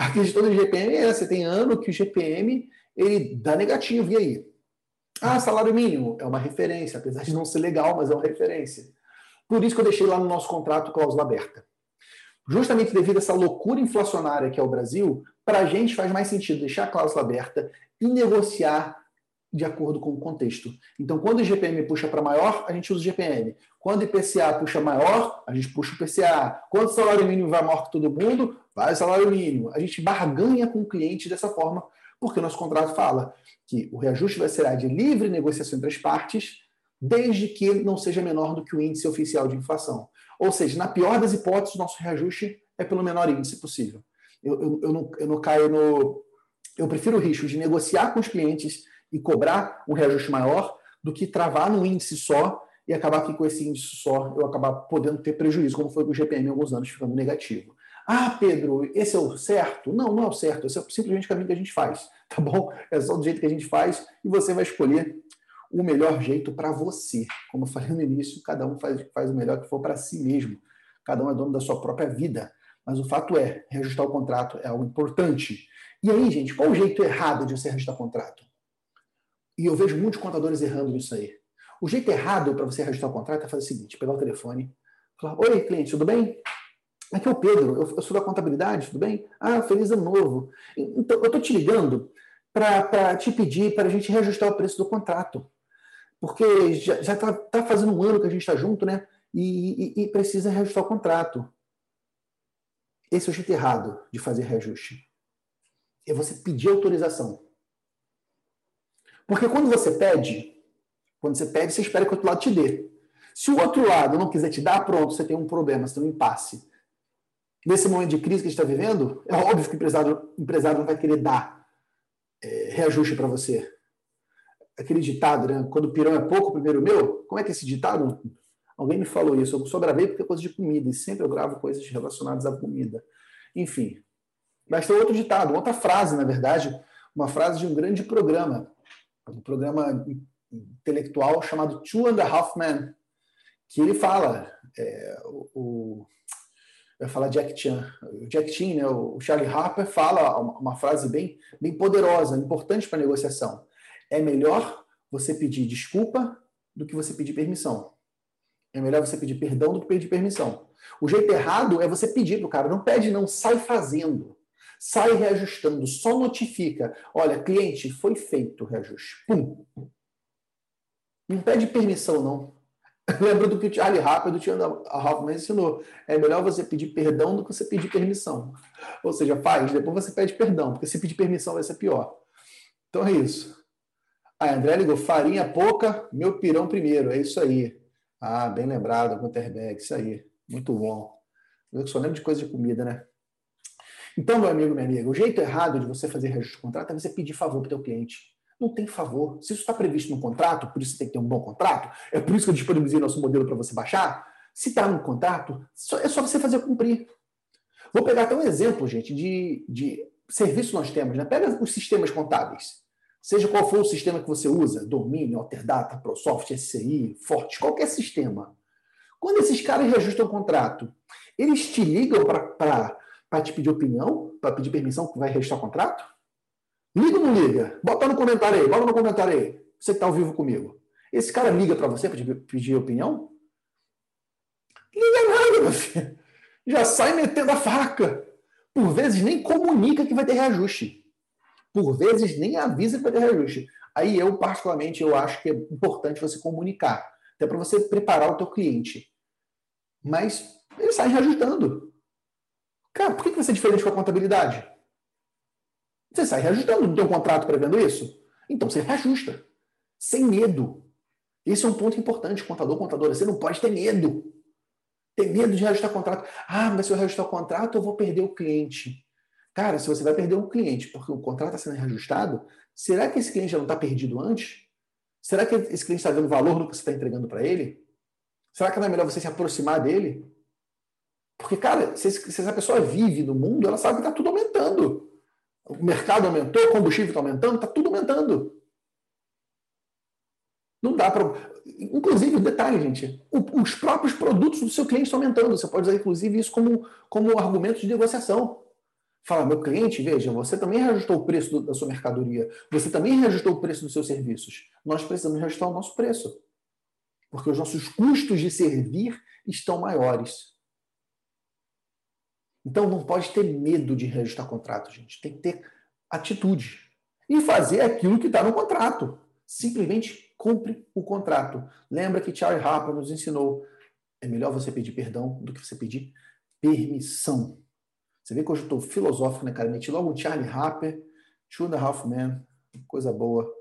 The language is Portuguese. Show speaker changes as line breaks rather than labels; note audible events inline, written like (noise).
A questão do GPM é essa, tem ano que o GPM ele dá negativo, e aí? Ah, salário mínimo é uma referência, apesar de não ser legal, mas é uma referência. Por isso que eu deixei lá no nosso contrato cláusula aberta. Justamente devido a essa loucura inflacionária que é o Brasil, para a gente faz mais sentido deixar a cláusula aberta e negociar de acordo com o contexto. Então, quando o GPM puxa para maior, a gente usa o GPM. Quando o IPCA puxa maior, a gente puxa o IPCA. Quando o salário mínimo vai maior que todo mundo, vai o salário mínimo. A gente barganha com o cliente dessa forma, porque o nosso contrato fala que o reajuste vai ser de livre negociação entre as partes, desde que não seja menor do que o índice oficial de inflação. Ou seja, na pior das hipóteses, o nosso reajuste é pelo menor índice possível. Eu, eu, eu, não, eu não caio no. Eu prefiro o risco de negociar com os clientes e cobrar um reajuste maior do que travar num índice só e acabar que com esse índice só eu acabar podendo ter prejuízo, como foi com o GPM alguns anos ficando negativo. Ah, Pedro, esse é o certo? Não, não é o certo. Esse é simplesmente o caminho que a gente faz, tá bom? É só do jeito que a gente faz e você vai escolher o melhor jeito para você. Como eu falei no início, cada um faz, faz o melhor que for para si mesmo. Cada um é dono da sua própria vida. Mas o fato é, reajustar o contrato é algo importante. E aí, gente, qual o jeito errado de você reajustar o contrato? E eu vejo muitos contadores errando nisso aí. O jeito errado para você reajustar o contrato é fazer o seguinte: pegar o telefone, falar: Oi, cliente, tudo bem? Aqui é o Pedro, eu, sou da contabilidade, tudo bem? Ah, feliz ano novo. Então, eu estou te ligando para te pedir para a gente reajustar o preço do contrato. Porque já está tá fazendo um ano que a gente está junto, né? E, e, e, precisa reajustar o contrato. Esse é o jeito errado de fazer reajuste. É você pedir autorização. Porque quando você pede, quando você pede, você espera que o outro lado te dê. Se o outro lado não quiser te dar, pronto, você tem um problema, você tem um impasse. Nesse momento de crise que a gente está vivendo, é óbvio que o empresário, empresário não vai querer dar é, reajuste para você. Aquele ditado, né? Quando o pirão é pouco, o primeiro meu. Como é que é esse ditado? Alguém me falou isso. Eu só gravei porque é coisa de comida. E sempre eu gravo coisas relacionadas à comida. Enfim. Mas tem outro ditado, outra frase, na verdade. Uma frase de um grande programa. Um programa intelectual chamado Two and a Half Men. Que ele fala. É, o vai falar Jack Chan. O Jack Chan, né, o Charlie Harper, fala uma frase bem, bem poderosa, importante para a negociação. É melhor você pedir desculpa do que você pedir permissão. É melhor você pedir perdão do que pedir permissão. O jeito errado é você pedir para o cara. Não pede, não, sai fazendo. Sai reajustando, só notifica. Olha, cliente, foi feito o reajuste. Pum. Não pede permissão, não. (laughs) Lembra do que o Charlie Harper do ensinou. É melhor você pedir perdão do que você pedir permissão. Ou seja, faz, depois você pede perdão, porque se pedir permissão vai ser pior. Então é isso. A André ligou, farinha pouca, meu pirão primeiro. É isso aí. Ah, bem lembrado, Gunterberg, isso aí. Muito bom. Eu só lembro de coisa de comida, né? Então, meu amigo, minha amiga, o jeito errado de você fazer reajuste de contrato é você pedir favor para o teu cliente. Não tem favor. Se isso está previsto no contrato, por isso tem que ter um bom contrato, é por isso que eu disponibilizei nosso modelo para você baixar. Se está no contrato, é só você fazer cumprir. Vou pegar até um exemplo, gente, de, de serviço que nós temos. Né? Pega os sistemas contábeis. Seja qual for o sistema que você usa, Domínio, Alterdata, ProSoft, SCI, Forte, qualquer sistema. Quando esses caras reajustam o contrato, eles te ligam para te pedir opinião, para pedir permissão que vai reajustar o contrato? Liga ou não liga? Bota no comentário aí, bota no comentário aí. Você que está ao vivo comigo. Esse cara liga para você para pedir opinião? Liga nada, meu filho. Já sai metendo a faca. Por vezes nem comunica que vai ter reajuste. Por vezes nem avisa que vai ter reajuste. Aí eu, particularmente, eu acho que é importante você comunicar. Até para você preparar o teu cliente. Mas ele sai reajustando. Cara, por que vai ser diferente com a contabilidade? Você sai reajustando, não tem um contrato prevendo isso? Então você reajusta. Sem medo. Esse é um ponto importante, contador, contadora. Você não pode ter medo. Ter medo de reajustar contrato. Ah, mas se eu reajustar o contrato, eu vou perder o cliente. Cara, se você vai perder um cliente porque o contrato está sendo reajustado, será que esse cliente já não está perdido antes? Será que esse cliente está dando valor no que você está entregando para ele? Será que não é melhor você se aproximar dele? Porque, cara, se, se essa pessoa vive no mundo, ela sabe que está tudo aumentando. O mercado aumentou, o combustível está aumentando, está tudo aumentando. Não dá para. Inclusive, detalhe, gente: os próprios produtos do seu cliente estão aumentando. Você pode usar, inclusive, isso como, como argumento de negociação. Fala, meu cliente, veja, você também reajustou o preço do, da sua mercadoria, você também reajustou o preço dos seus serviços. Nós precisamos reajustar o nosso preço. Porque os nossos custos de servir estão maiores. Então não pode ter medo de reajustar contrato, gente. Tem que ter atitude. E fazer aquilo que está no contrato. Simplesmente cumpre o contrato. Lembra que Charlie Harper nos ensinou: é melhor você pedir perdão do que você pedir permissão. Você vê que hoje eu estou filosófico, né, cara? Meti logo o Charlie Harper, Two and a Half Men, coisa boa.